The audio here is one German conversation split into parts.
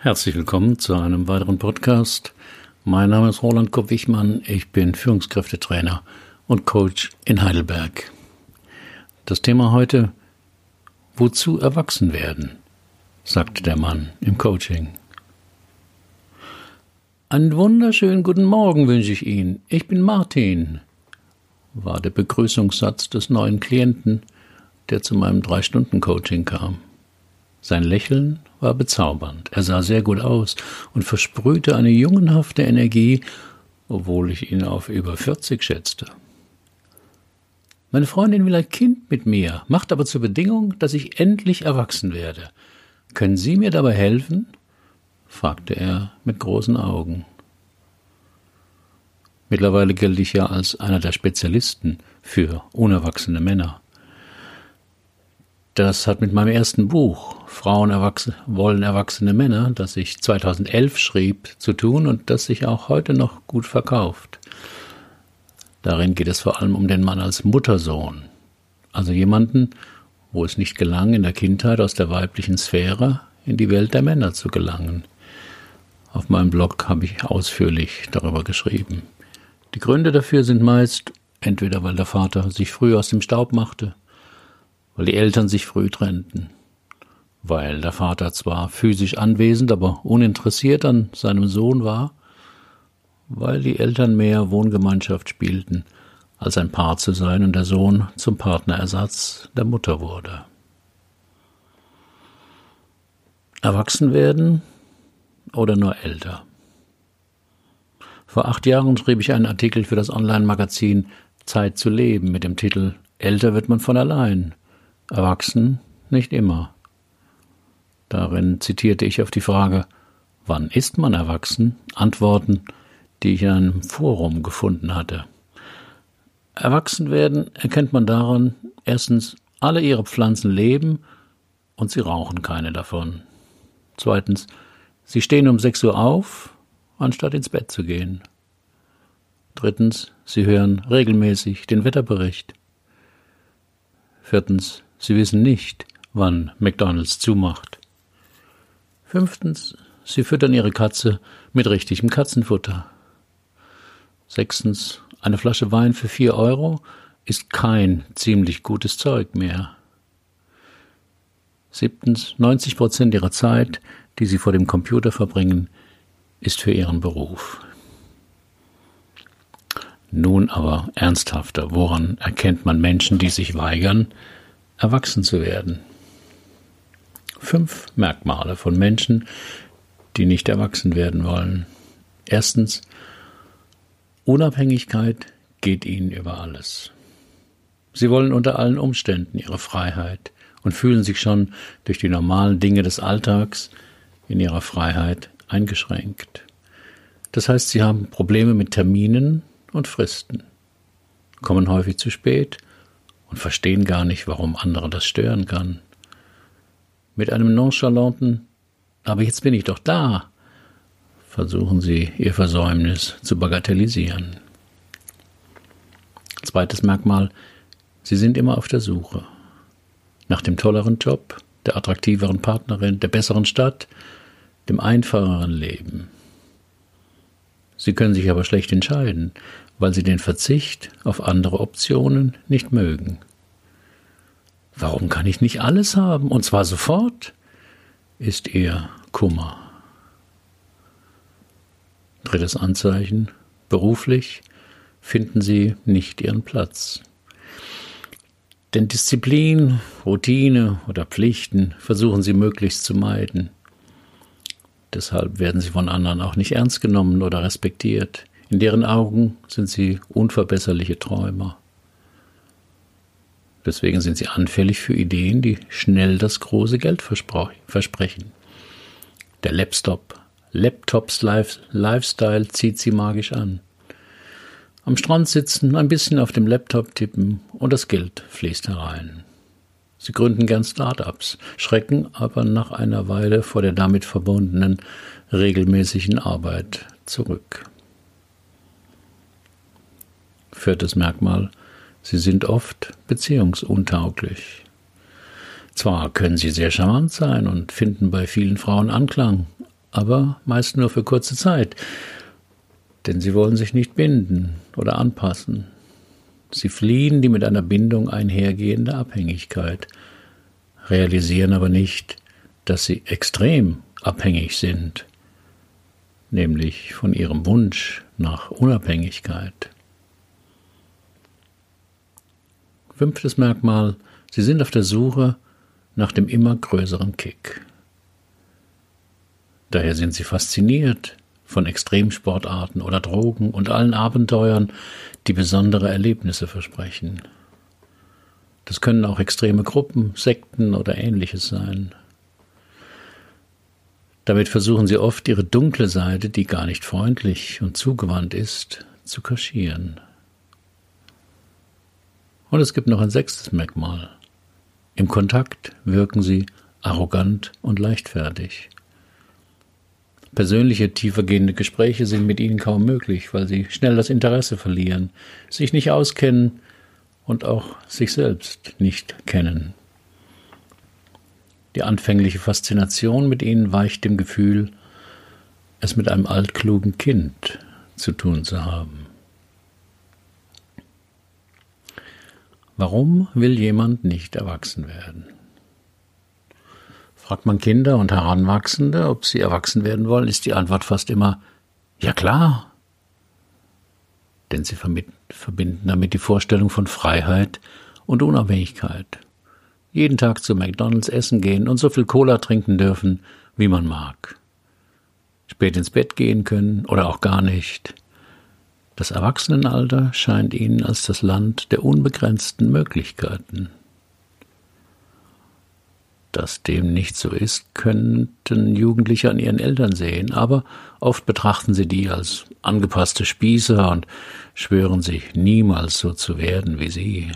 Herzlich willkommen zu einem weiteren Podcast. Mein Name ist Roland Kopp-Wichmann. Ich bin Führungskräftetrainer und Coach in Heidelberg. Das Thema heute, wozu erwachsen werden, sagte der Mann im Coaching. Einen wunderschönen guten Morgen wünsche ich Ihnen. Ich bin Martin, war der Begrüßungssatz des neuen Klienten, der zu meinem Drei-Stunden-Coaching kam. Sein Lächeln war bezaubernd. Er sah sehr gut aus und versprühte eine jungenhafte Energie, obwohl ich ihn auf über 40 schätzte. Meine Freundin will ein Kind mit mir, macht aber zur Bedingung, dass ich endlich erwachsen werde. Können Sie mir dabei helfen? fragte er mit großen Augen. Mittlerweile gelte ich ja als einer der Spezialisten für unerwachsene Männer. Das hat mit meinem ersten Buch Frauen erwachsen, wollen erwachsene Männer, das ich 2011 schrieb, zu tun und das sich auch heute noch gut verkauft. Darin geht es vor allem um den Mann als Muttersohn, also jemanden, wo es nicht gelang, in der Kindheit aus der weiblichen Sphäre in die Welt der Männer zu gelangen. Auf meinem Blog habe ich ausführlich darüber geschrieben. Die Gründe dafür sind meist entweder weil der Vater sich früh aus dem Staub machte, weil die Eltern sich früh trennten, weil der Vater zwar physisch anwesend, aber uninteressiert an seinem Sohn war, weil die Eltern mehr Wohngemeinschaft spielten, als ein Paar zu sein und der Sohn zum Partnerersatz der Mutter wurde. Erwachsen werden oder nur älter? Vor acht Jahren schrieb ich einen Artikel für das Online-Magazin Zeit zu leben mit dem Titel Älter wird man von allein Erwachsen nicht immer. Darin zitierte ich auf die Frage, wann ist man erwachsen? Antworten, die ich in einem Forum gefunden hatte. Erwachsen werden erkennt man daran, erstens, alle ihre Pflanzen leben und sie rauchen keine davon. Zweitens, sie stehen um sechs Uhr auf, anstatt ins Bett zu gehen. Drittens, sie hören regelmäßig den Wetterbericht. Viertens, Sie wissen nicht, wann McDonald's zumacht. Fünftens, Sie füttern Ihre Katze mit richtigem Katzenfutter. Sechstens, eine Flasche Wein für vier Euro ist kein ziemlich gutes Zeug mehr. Siebtens, 90 Prozent Ihrer Zeit, die Sie vor dem Computer verbringen, ist für Ihren Beruf. Nun aber ernsthafter, woran erkennt man Menschen, die sich weigern, erwachsen zu werden. Fünf Merkmale von Menschen, die nicht erwachsen werden wollen. Erstens, Unabhängigkeit geht ihnen über alles. Sie wollen unter allen Umständen ihre Freiheit und fühlen sich schon durch die normalen Dinge des Alltags in ihrer Freiheit eingeschränkt. Das heißt, sie haben Probleme mit Terminen und Fristen, kommen häufig zu spät und verstehen gar nicht, warum andere das stören kann. Mit einem nonchalanten Aber jetzt bin ich doch da, versuchen sie ihr Versäumnis zu bagatellisieren. Zweites Merkmal, sie sind immer auf der Suche nach dem tolleren Job, der attraktiveren Partnerin, der besseren Stadt, dem einfacheren Leben. Sie können sich aber schlecht entscheiden, weil sie den Verzicht auf andere Optionen nicht mögen. Warum kann ich nicht alles haben, und zwar sofort? ist ihr Kummer. Drittes Anzeichen. Beruflich finden sie nicht ihren Platz. Denn Disziplin, Routine oder Pflichten versuchen sie möglichst zu meiden. Deshalb werden sie von anderen auch nicht ernst genommen oder respektiert. In deren Augen sind sie unverbesserliche Träumer. Deswegen sind sie anfällig für Ideen, die schnell das große Geld versprechen. Der Laptop, Laptops Lifestyle zieht sie magisch an. Am Strand sitzen, ein bisschen auf dem Laptop tippen und das Geld fließt herein. Sie gründen gern Start-ups, schrecken aber nach einer Weile vor der damit verbundenen regelmäßigen Arbeit zurück. Viertes Merkmal. Sie sind oft beziehungsuntauglich. Zwar können sie sehr charmant sein und finden bei vielen Frauen Anklang, aber meist nur für kurze Zeit, denn sie wollen sich nicht binden oder anpassen. Sie fliehen die mit einer Bindung einhergehende Abhängigkeit, realisieren aber nicht, dass sie extrem abhängig sind, nämlich von ihrem Wunsch nach Unabhängigkeit. Fünftes Merkmal, sie sind auf der Suche nach dem immer größeren Kick. Daher sind sie fasziniert von Extremsportarten oder Drogen und allen Abenteuern, die besondere Erlebnisse versprechen. Das können auch extreme Gruppen, Sekten oder ähnliches sein. Damit versuchen sie oft ihre dunkle Seite, die gar nicht freundlich und zugewandt ist, zu kaschieren. Und es gibt noch ein sechstes Merkmal. Im Kontakt wirken sie arrogant und leichtfertig. Persönliche, tiefergehende Gespräche sind mit ihnen kaum möglich, weil sie schnell das Interesse verlieren, sich nicht auskennen und auch sich selbst nicht kennen. Die anfängliche Faszination mit ihnen weicht dem Gefühl, es mit einem altklugen Kind zu tun zu haben. Warum will jemand nicht erwachsen werden? Fragt man Kinder und Heranwachsende, ob sie erwachsen werden wollen, ist die Antwort fast immer Ja klar. Denn sie verbinden damit die Vorstellung von Freiheit und Unabhängigkeit. Jeden Tag zu McDonalds essen gehen und so viel Cola trinken dürfen, wie man mag. Spät ins Bett gehen können oder auch gar nicht. Das Erwachsenenalter scheint ihnen als das Land der unbegrenzten Möglichkeiten. Dass dem nicht so ist, könnten Jugendliche an ihren Eltern sehen, aber oft betrachten sie die als angepasste Spießer und schwören sich niemals so zu werden wie sie.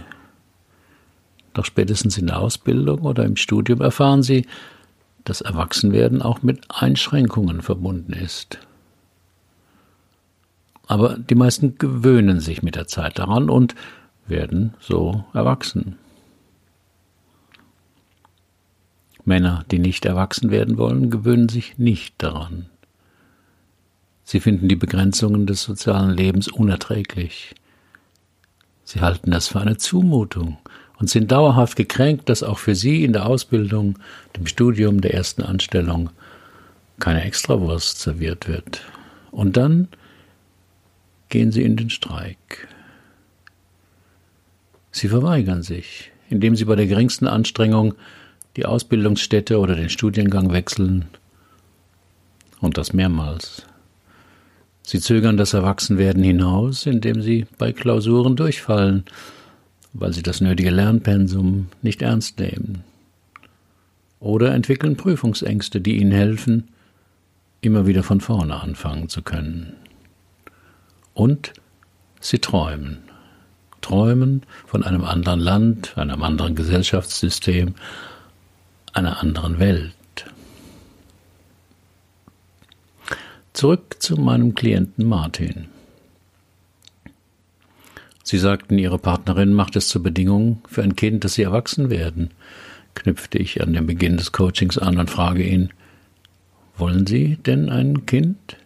Doch spätestens in der Ausbildung oder im Studium erfahren sie, dass Erwachsenwerden auch mit Einschränkungen verbunden ist. Aber die meisten gewöhnen sich mit der Zeit daran und werden so erwachsen. Männer, die nicht erwachsen werden wollen, gewöhnen sich nicht daran. Sie finden die Begrenzungen des sozialen Lebens unerträglich. Sie halten das für eine Zumutung und sind dauerhaft gekränkt, dass auch für sie in der Ausbildung, dem Studium, der ersten Anstellung keine Extrawurst serviert wird. Und dann gehen sie in den Streik. Sie verweigern sich, indem sie bei der geringsten Anstrengung die Ausbildungsstätte oder den Studiengang wechseln und das mehrmals. Sie zögern das Erwachsenwerden hinaus, indem sie bei Klausuren durchfallen, weil sie das nötige Lernpensum nicht ernst nehmen. Oder entwickeln Prüfungsängste, die ihnen helfen, immer wieder von vorne anfangen zu können. Und sie träumen. Träumen von einem anderen Land, einem anderen Gesellschaftssystem, einer anderen Welt. Zurück zu meinem Klienten Martin. Sie sagten, Ihre Partnerin macht es zur Bedingung für ein Kind, dass Sie erwachsen werden, knüpfte ich an den Beginn des Coachings an und frage ihn, wollen Sie denn ein Kind?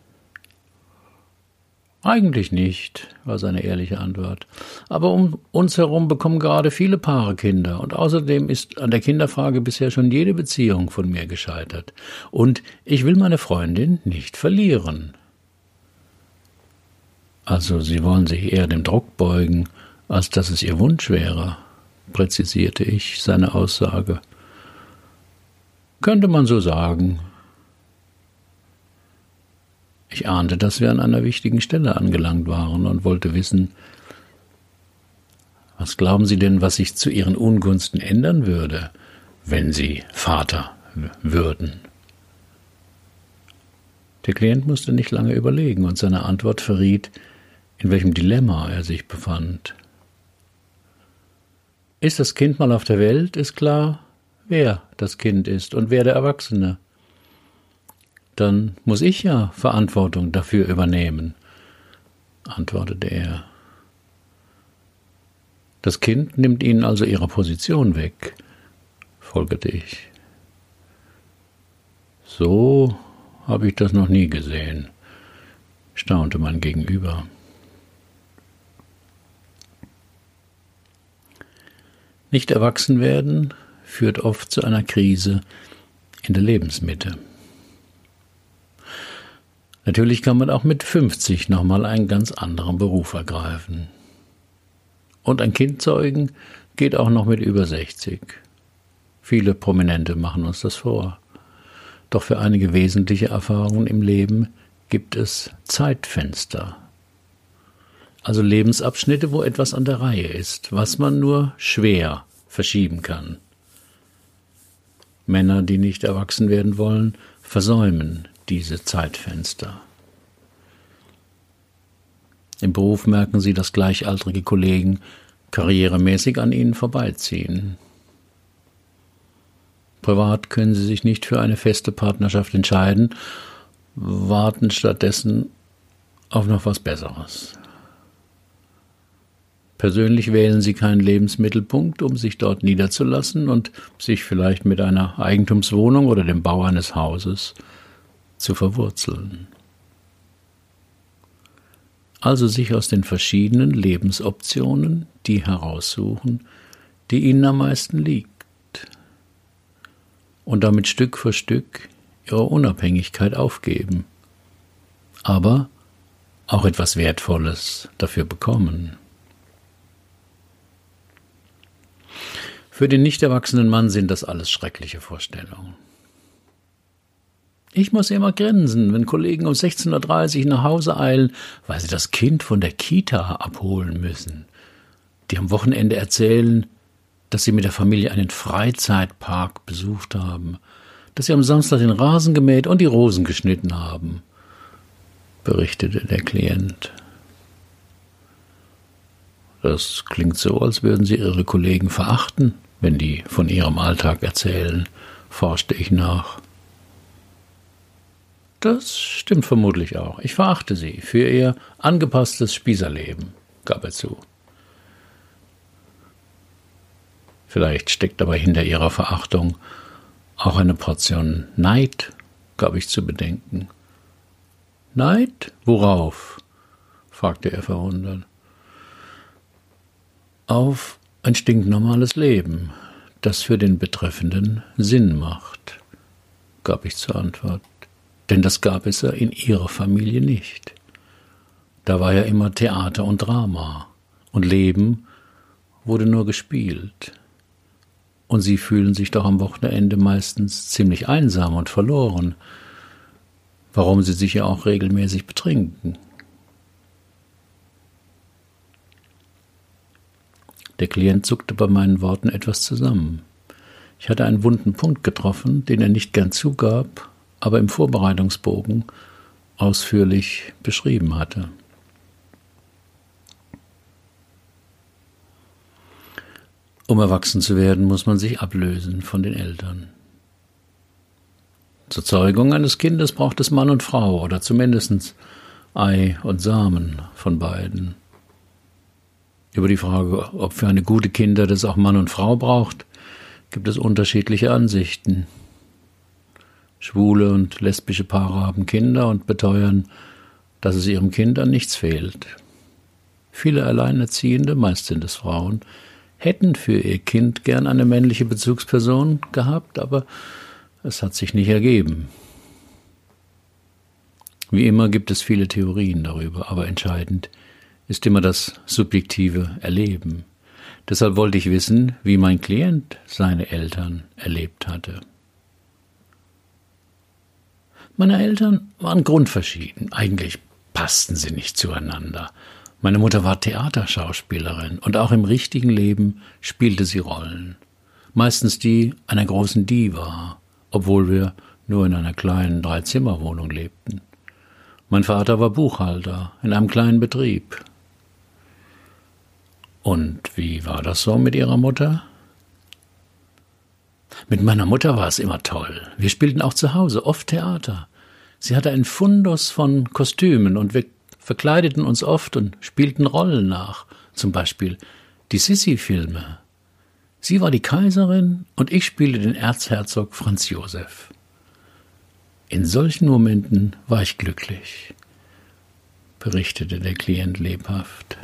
Eigentlich nicht, war seine ehrliche Antwort. Aber um uns herum bekommen gerade viele Paare Kinder, und außerdem ist an der Kinderfrage bisher schon jede Beziehung von mir gescheitert. Und ich will meine Freundin nicht verlieren. Also Sie wollen sich eher dem Druck beugen, als dass es Ihr Wunsch wäre, präzisierte ich seine Aussage. Könnte man so sagen, ich ahnte, dass wir an einer wichtigen Stelle angelangt waren und wollte wissen, was glauben Sie denn, was sich zu Ihren Ungunsten ändern würde, wenn Sie Vater würden? Der Klient musste nicht lange überlegen und seine Antwort verriet, in welchem Dilemma er sich befand. Ist das Kind mal auf der Welt, ist klar, wer das Kind ist und wer der Erwachsene dann muss ich ja Verantwortung dafür übernehmen, antwortete er. Das Kind nimmt ihnen also ihre Position weg, folgerte ich. So habe ich das noch nie gesehen, staunte mein Gegenüber. Nicht erwachsen werden führt oft zu einer Krise in der Lebensmitte. Natürlich kann man auch mit 50 nochmal einen ganz anderen Beruf ergreifen. Und ein Kind zeugen geht auch noch mit über 60. Viele Prominente machen uns das vor. Doch für einige wesentliche Erfahrungen im Leben gibt es Zeitfenster. Also Lebensabschnitte, wo etwas an der Reihe ist, was man nur schwer verschieben kann. Männer, die nicht erwachsen werden wollen, versäumen diese Zeitfenster. Im Beruf merken sie, dass gleichaltrige Kollegen karrieremäßig an ihnen vorbeiziehen. Privat können sie sich nicht für eine feste Partnerschaft entscheiden, warten stattdessen auf noch was Besseres. Persönlich wählen sie keinen Lebensmittelpunkt, um sich dort niederzulassen und sich vielleicht mit einer Eigentumswohnung oder dem Bau eines Hauses zu verwurzeln. Also sich aus den verschiedenen Lebensoptionen die heraussuchen, die ihnen am meisten liegt, und damit Stück für Stück ihre Unabhängigkeit aufgeben, aber auch etwas Wertvolles dafür bekommen. Für den nicht erwachsenen Mann sind das alles schreckliche Vorstellungen. Ich muss immer grinsen, wenn Kollegen um 16.30 Uhr nach Hause eilen, weil sie das Kind von der Kita abholen müssen. Die am Wochenende erzählen, dass sie mit der Familie einen Freizeitpark besucht haben, dass sie am Samstag den Rasen gemäht und die Rosen geschnitten haben, berichtete der Klient. Das klingt so, als würden Sie Ihre Kollegen verachten wenn die von ihrem Alltag erzählen, forschte ich nach. Das stimmt vermutlich auch. Ich verachte sie für ihr angepasstes Spießerleben, gab er zu. Vielleicht steckt aber hinter ihrer Verachtung auch eine Portion Neid, gab ich zu bedenken. Neid? Worauf? fragte er verwundert. Auf ein stinknormales Leben, das für den Betreffenden Sinn macht, gab ich zur Antwort. Denn das gab es ja in ihrer Familie nicht. Da war ja immer Theater und Drama, und Leben wurde nur gespielt. Und sie fühlen sich doch am Wochenende meistens ziemlich einsam und verloren, warum sie sich ja auch regelmäßig betrinken. Der Klient zuckte bei meinen Worten etwas zusammen. Ich hatte einen wunden Punkt getroffen, den er nicht gern zugab, aber im Vorbereitungsbogen ausführlich beschrieben hatte. Um erwachsen zu werden, muss man sich ablösen von den Eltern. Zur Zeugung eines Kindes braucht es Mann und Frau oder zumindest Ei und Samen von beiden. Über die Frage, ob für eine gute Kinder das auch Mann und Frau braucht, gibt es unterschiedliche Ansichten. Schwule und lesbische Paare haben Kinder und beteuern, dass es ihrem Kind an nichts fehlt. Viele Alleinerziehende, meist sind es Frauen, hätten für ihr Kind gern eine männliche Bezugsperson gehabt, aber es hat sich nicht ergeben. Wie immer gibt es viele Theorien darüber, aber entscheidend ist immer das subjektive Erleben. Deshalb wollte ich wissen, wie mein Klient seine Eltern erlebt hatte. Meine Eltern waren grundverschieden. Eigentlich passten sie nicht zueinander. Meine Mutter war Theaterschauspielerin und auch im richtigen Leben spielte sie Rollen. Meistens die einer großen Diva, obwohl wir nur in einer kleinen Dreizimmerwohnung lebten. Mein Vater war Buchhalter in einem kleinen Betrieb, und wie war das so mit Ihrer Mutter? Mit meiner Mutter war es immer toll. Wir spielten auch zu Hause oft Theater. Sie hatte einen Fundus von Kostümen und wir verkleideten uns oft und spielten Rollen nach, zum Beispiel die Sissi-Filme. Sie war die Kaiserin und ich spielte den Erzherzog Franz Josef. In solchen Momenten war ich glücklich, berichtete der Klient lebhaft.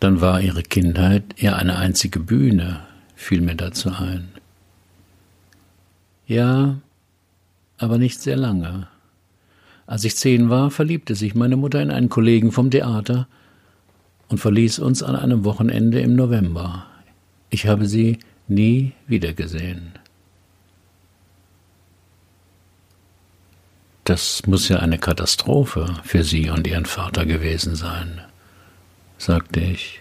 Dann war ihre Kindheit eher eine einzige Bühne, fiel mir dazu ein. Ja, aber nicht sehr lange. Als ich zehn war, verliebte sich meine Mutter in einen Kollegen vom Theater und verließ uns an einem Wochenende im November. Ich habe sie nie wiedergesehen. Das muss ja eine Katastrophe für Sie und Ihren Vater gewesen sein, sagte ich.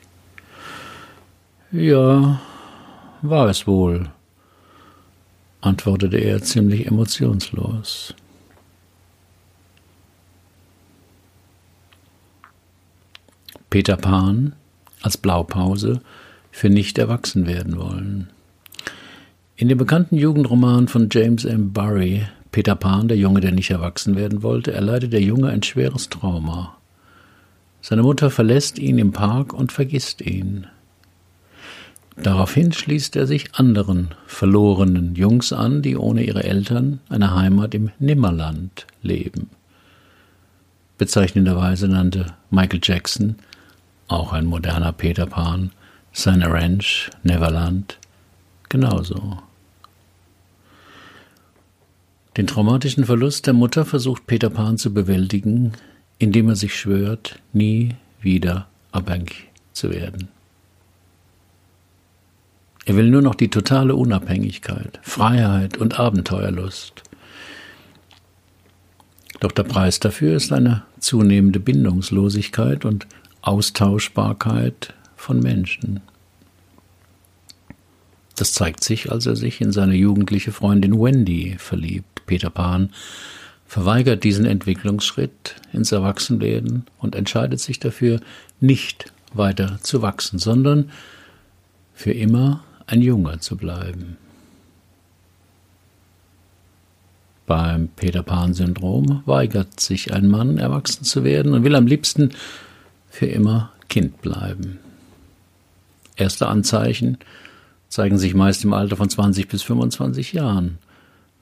Ja, war es wohl, antwortete er ziemlich emotionslos. Peter Pan als Blaupause für nicht erwachsen werden wollen. In dem bekannten Jugendroman von James M. Barry, Peter Pan, der Junge, der nicht erwachsen werden wollte, erleidet der Junge ein schweres Trauma. Seine Mutter verlässt ihn im Park und vergisst ihn. Daraufhin schließt er sich anderen verlorenen Jungs an, die ohne ihre Eltern eine Heimat im Nimmerland leben. Bezeichnenderweise nannte Michael Jackson auch ein moderner Peter Pan, seine Ranch Neverland genauso. Den traumatischen Verlust der Mutter versucht Peter Pan zu bewältigen, indem er sich schwört, nie wieder abhängig zu werden. Er will nur noch die totale Unabhängigkeit, Freiheit und Abenteuerlust. Doch der Preis dafür ist eine zunehmende Bindungslosigkeit und Austauschbarkeit von Menschen. Das zeigt sich, als er sich in seine jugendliche Freundin Wendy verliebt. Peter Pan verweigert diesen Entwicklungsschritt ins Erwachsenwerden und entscheidet sich dafür, nicht weiter zu wachsen, sondern für immer ein Junge zu bleiben. Beim Peter Pan-Syndrom weigert sich ein Mann, erwachsen zu werden und will am liebsten für immer Kind bleiben. Erste Anzeichen zeigen sich meist im Alter von 20 bis 25 Jahren,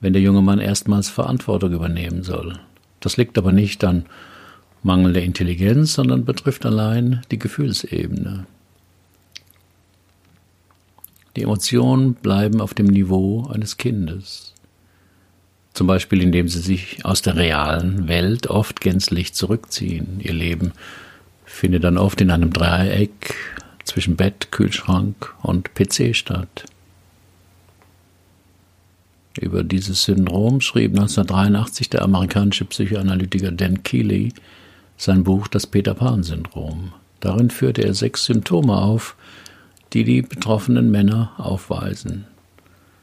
wenn der junge Mann erstmals Verantwortung übernehmen soll. Das liegt aber nicht an mangelnder Intelligenz, sondern betrifft allein die Gefühlsebene. Die Emotionen bleiben auf dem Niveau eines Kindes. Zum Beispiel indem sie sich aus der realen Welt oft gänzlich zurückziehen, ihr Leben findet dann oft in einem Dreieck zwischen Bett, Kühlschrank und PC statt. Über dieses Syndrom schrieb 1983 der amerikanische Psychoanalytiker Dan Keeley sein Buch Das Peter Pan-Syndrom. Darin führte er sechs Symptome auf, die die betroffenen Männer aufweisen.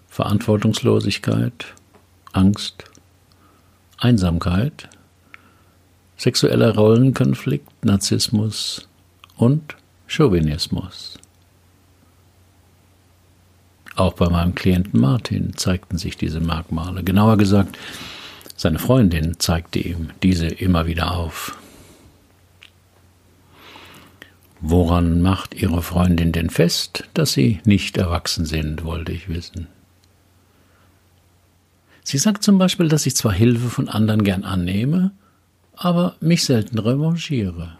Verantwortungslosigkeit, Angst, Einsamkeit, sexueller Rollenkonflikt, Narzissmus und Chauvinismus. Auch bei meinem Klienten Martin zeigten sich diese Merkmale. Genauer gesagt, seine Freundin zeigte ihm diese immer wieder auf. Woran macht Ihre Freundin denn fest, dass Sie nicht erwachsen sind, wollte ich wissen. Sie sagt zum Beispiel, dass ich zwar Hilfe von anderen gern annehme, aber mich selten revanchiere.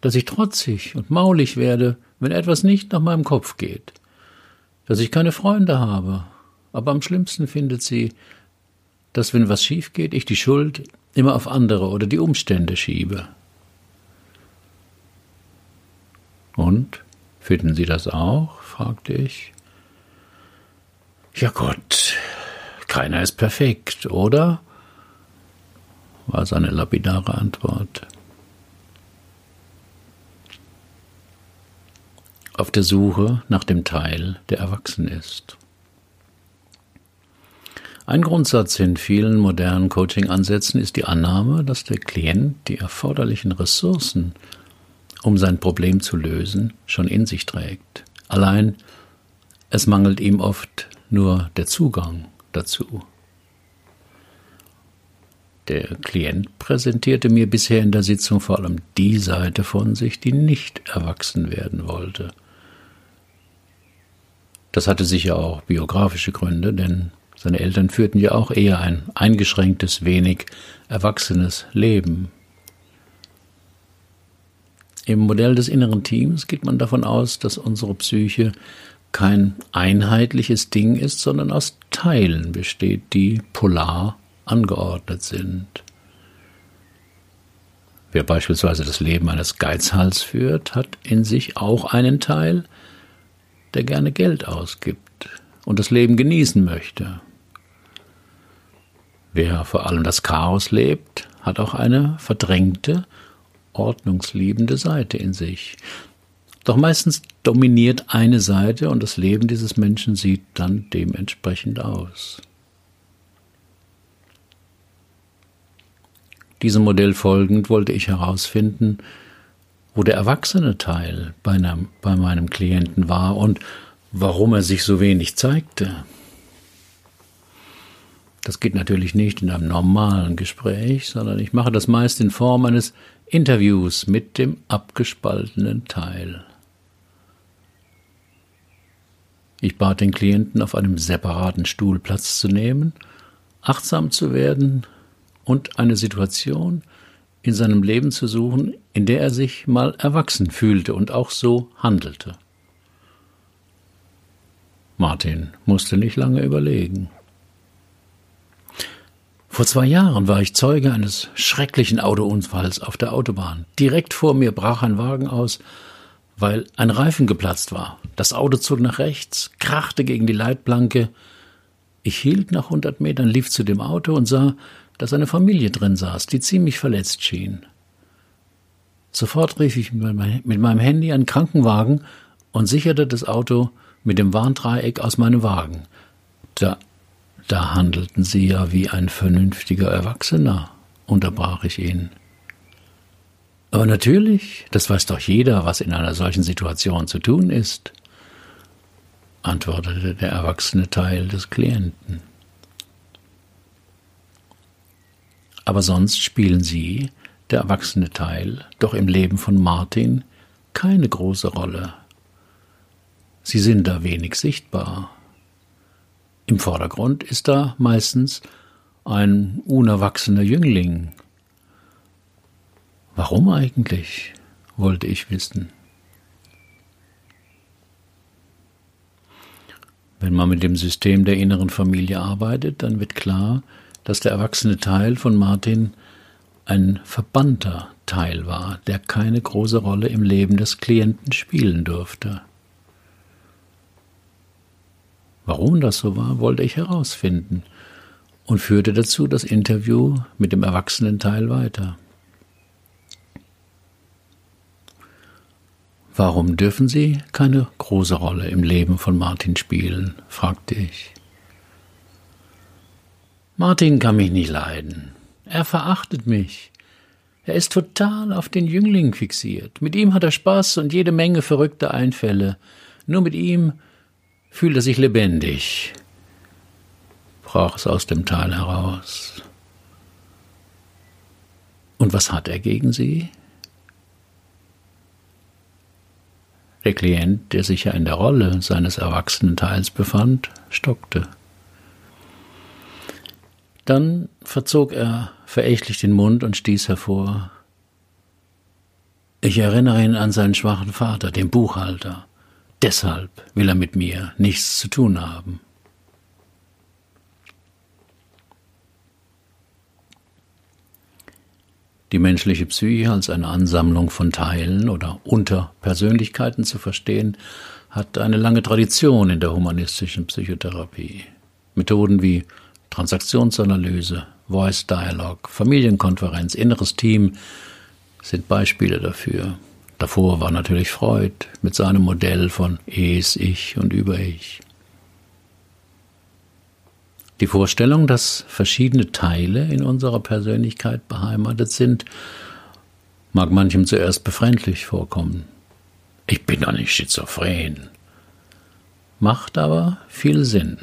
Dass ich trotzig und maulig werde, wenn etwas nicht nach meinem Kopf geht. Dass ich keine Freunde habe, aber am schlimmsten findet sie, dass wenn was schief geht, ich die Schuld immer auf andere oder die Umstände schiebe. Und? Finden Sie das auch? fragte ich. Ja Gott, keiner ist perfekt, oder? war seine lapidare Antwort. Auf der Suche nach dem Teil, der erwachsen ist. Ein Grundsatz in vielen modernen Coaching-Ansätzen ist die Annahme, dass der Klient die erforderlichen Ressourcen, um sein Problem zu lösen, schon in sich trägt. Allein es mangelt ihm oft nur der Zugang dazu. Der Klient präsentierte mir bisher in der Sitzung vor allem die Seite von sich, die nicht erwachsen werden wollte. Das hatte sicher auch biografische Gründe, denn Seine Eltern führten ja auch eher ein eingeschränktes, wenig erwachsenes Leben. Im Modell des inneren Teams geht man davon aus, dass unsere Psyche kein einheitliches Ding ist, sondern aus Teilen besteht, die polar angeordnet sind. Wer beispielsweise das Leben eines Geizhals führt, hat in sich auch einen Teil, der gerne Geld ausgibt und das Leben genießen möchte. Wer vor allem das Chaos lebt, hat auch eine verdrängte, ordnungsliebende Seite in sich. Doch meistens dominiert eine Seite und das Leben dieses Menschen sieht dann dementsprechend aus. Diesem Modell folgend wollte ich herausfinden, wo der erwachsene Teil bei, einem, bei meinem Klienten war und warum er sich so wenig zeigte. Das geht natürlich nicht in einem normalen Gespräch, sondern ich mache das meist in Form eines Interviews mit dem abgespaltenen Teil. Ich bat den Klienten, auf einem separaten Stuhl Platz zu nehmen, achtsam zu werden und eine Situation in seinem Leben zu suchen, in der er sich mal erwachsen fühlte und auch so handelte. Martin musste nicht lange überlegen. Vor zwei Jahren war ich Zeuge eines schrecklichen Autounfalls auf der Autobahn. Direkt vor mir brach ein Wagen aus, weil ein Reifen geplatzt war. Das Auto zog nach rechts, krachte gegen die Leitplanke. Ich hielt nach hundert Metern, lief zu dem Auto und sah, dass eine Familie drin saß, die ziemlich verletzt schien. Sofort rief ich mit meinem Handy einen Krankenwagen und sicherte das Auto mit dem Warndreieck aus meinem Wagen. Da da handelten Sie ja wie ein vernünftiger Erwachsener, unterbrach ich ihn. Aber natürlich, das weiß doch jeder, was in einer solchen Situation zu tun ist, antwortete der erwachsene Teil des Klienten. Aber sonst spielen Sie, der erwachsene Teil, doch im Leben von Martin keine große Rolle. Sie sind da wenig sichtbar. Im Vordergrund ist da meistens ein unerwachsener Jüngling. Warum eigentlich, wollte ich wissen. Wenn man mit dem System der inneren Familie arbeitet, dann wird klar, dass der erwachsene Teil von Martin ein verbannter Teil war, der keine große Rolle im Leben des Klienten spielen durfte. Warum das so war, wollte ich herausfinden und führte dazu das Interview mit dem Erwachsenenteil weiter. Warum dürfen Sie keine große Rolle im Leben von Martin spielen? fragte ich. Martin kann mich nicht leiden. Er verachtet mich. Er ist total auf den Jüngling fixiert. Mit ihm hat er Spaß und jede Menge verrückte Einfälle. Nur mit ihm fühlt er sich lebendig, brach es aus dem Tal heraus. Und was hat er gegen sie? Der Klient, der sich ja in der Rolle seines erwachsenen Teils befand, stockte. Dann verzog er verächtlich den Mund und stieß hervor. Ich erinnere ihn an seinen schwachen Vater, den Buchhalter. Deshalb will er mit mir nichts zu tun haben. Die menschliche Psyche als eine Ansammlung von Teilen oder Unterpersönlichkeiten zu verstehen, hat eine lange Tradition in der humanistischen Psychotherapie. Methoden wie Transaktionsanalyse, Voice Dialogue, Familienkonferenz, inneres Team sind Beispiele dafür. Davor war natürlich Freud mit seinem Modell von Es, Ich und Über-Ich. Die Vorstellung, dass verschiedene Teile in unserer Persönlichkeit beheimatet sind, mag manchem zuerst befremdlich vorkommen. Ich bin doch nicht schizophren. Macht aber viel Sinn.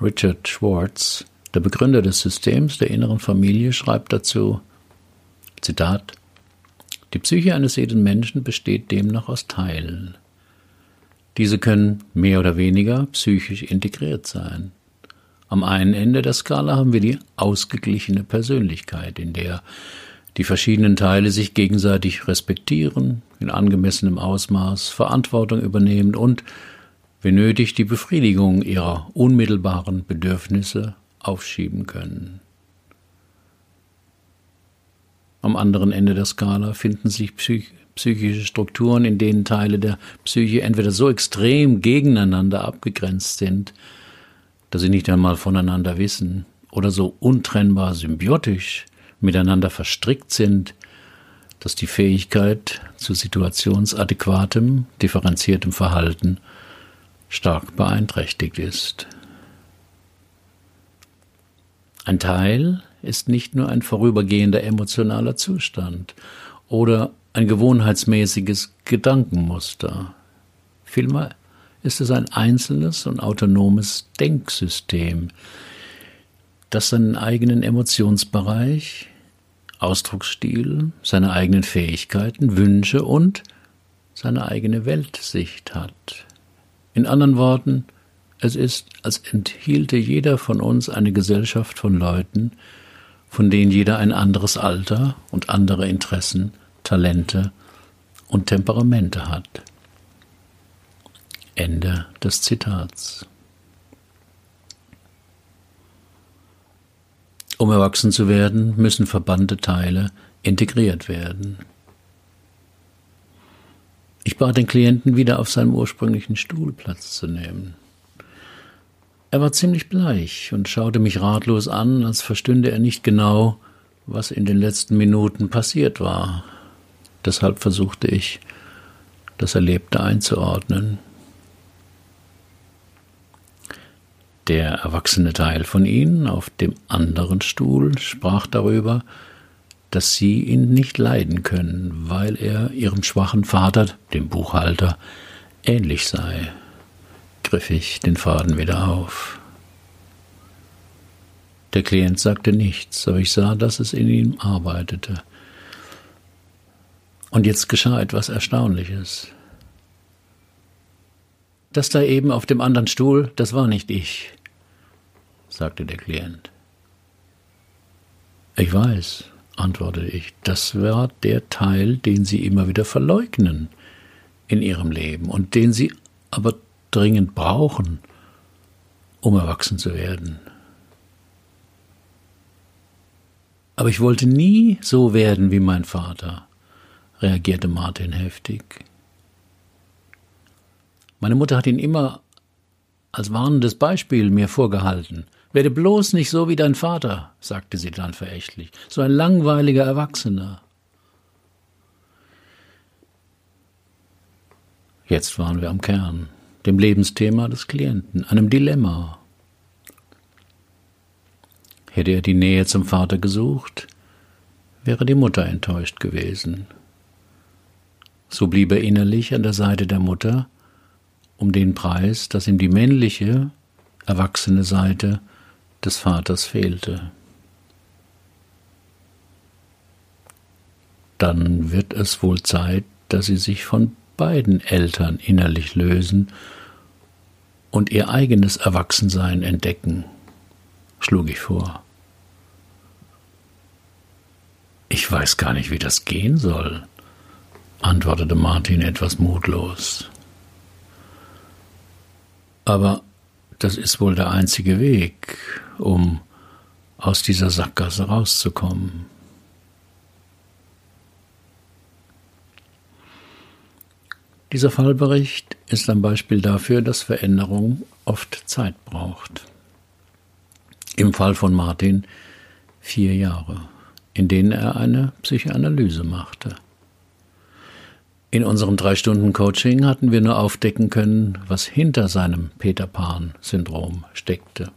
Richard Schwartz, der Begründer des Systems der inneren Familie, schreibt dazu, Zitat, die Psyche eines jeden Menschen besteht demnach aus Teilen. Diese können mehr oder weniger psychisch integriert sein. Am einen Ende der Skala haben wir die ausgeglichene Persönlichkeit, in der die verschiedenen Teile sich gegenseitig respektieren, in angemessenem Ausmaß Verantwortung übernehmen und, wenn nötig, die Befriedigung ihrer unmittelbaren Bedürfnisse aufschieben können. Am anderen Ende der Skala finden sich psych psychische Strukturen, in denen Teile der Psyche entweder so extrem gegeneinander abgegrenzt sind, dass sie nicht einmal voneinander wissen, oder so untrennbar symbiotisch miteinander verstrickt sind, dass die Fähigkeit zu situationsadäquatem, differenziertem Verhalten stark beeinträchtigt ist. Ein Teil ist nicht nur ein vorübergehender emotionaler Zustand oder ein gewohnheitsmäßiges Gedankenmuster. Vielmehr ist es ein einzelnes und autonomes Denksystem, das seinen eigenen Emotionsbereich, Ausdrucksstil, seine eigenen Fähigkeiten, Wünsche und seine eigene Weltsicht hat. In anderen Worten, es ist, als enthielte jeder von uns eine Gesellschaft von Leuten, von denen jeder ein anderes Alter und andere Interessen, Talente und Temperamente hat. Ende des Zitats. Um erwachsen zu werden, müssen verbannte Teile integriert werden. Ich bat den Klienten wieder auf seinem ursprünglichen Stuhl Platz zu nehmen. Er war ziemlich bleich und schaute mich ratlos an, als verstünde er nicht genau, was in den letzten Minuten passiert war. Deshalb versuchte ich, das Erlebte einzuordnen. Der erwachsene Teil von ihnen auf dem anderen Stuhl sprach darüber, dass sie ihn nicht leiden können, weil er ihrem schwachen Vater, dem Buchhalter, ähnlich sei. Griff ich den Faden wieder auf. Der Klient sagte nichts, aber ich sah, dass es in ihm arbeitete. Und jetzt geschah etwas Erstaunliches. Das da eben auf dem anderen Stuhl, das war nicht ich, sagte der Klient. Ich weiß, antwortete ich, das war der Teil, den Sie immer wieder verleugnen in Ihrem Leben und den Sie aber dringend brauchen, um erwachsen zu werden. Aber ich wollte nie so werden wie mein Vater, reagierte Martin heftig. Meine Mutter hat ihn immer als warnendes Beispiel mir vorgehalten. Werde bloß nicht so wie dein Vater, sagte sie dann verächtlich, so ein langweiliger Erwachsener. Jetzt waren wir am Kern, dem Lebensthema des Klienten, einem Dilemma. Hätte er die Nähe zum Vater gesucht, wäre die Mutter enttäuscht gewesen. So blieb er innerlich an der Seite der Mutter, um den Preis, dass ihm die männliche, erwachsene Seite des Vaters fehlte. Dann wird es wohl Zeit, dass sie sich von beiden Eltern innerlich lösen und ihr eigenes Erwachsensein entdecken, schlug ich vor. Ich weiß gar nicht, wie das gehen soll, antwortete Martin etwas mutlos. Aber das ist wohl der einzige Weg, um aus dieser Sackgasse rauszukommen. Dieser Fallbericht ist ein Beispiel dafür, dass Veränderung oft Zeit braucht. Im Fall von Martin vier Jahre, in denen er eine Psychoanalyse machte. In unserem drei Stunden Coaching hatten wir nur aufdecken können, was hinter seinem Peter Pan-Syndrom steckte.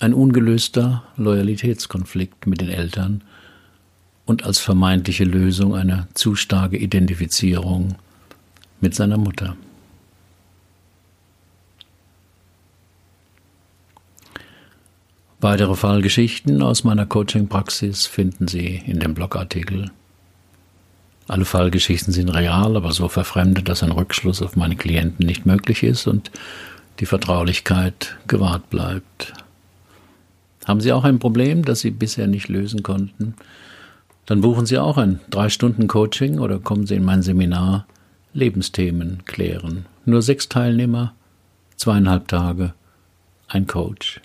Ein ungelöster Loyalitätskonflikt mit den Eltern und als vermeintliche Lösung eine zu starke Identifizierung mit seiner Mutter. Weitere Fallgeschichten aus meiner Coaching-Praxis finden Sie in dem Blogartikel Alle Fallgeschichten sind real, aber so verfremdet, dass ein Rückschluss auf meine Klienten nicht möglich ist und die Vertraulichkeit gewahrt bleibt. Haben Sie auch ein Problem, das Sie bisher nicht lösen konnten? Dann buchen Sie auch ein drei Stunden Coaching oder kommen Sie in mein Seminar Lebensthemen klären. Nur sechs Teilnehmer, zweieinhalb Tage, ein Coach.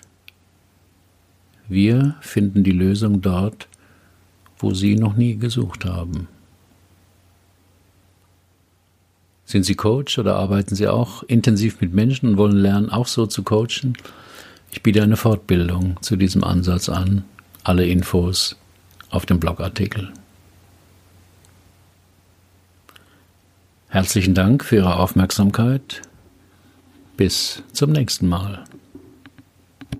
Wir finden die Lösung dort, wo Sie noch nie gesucht haben. Sind Sie Coach oder arbeiten Sie auch intensiv mit Menschen und wollen lernen, auch so zu coachen? Ich biete eine Fortbildung zu diesem Ansatz an. Alle Infos auf dem Blogartikel. Herzlichen Dank für Ihre Aufmerksamkeit. Bis zum nächsten Mal.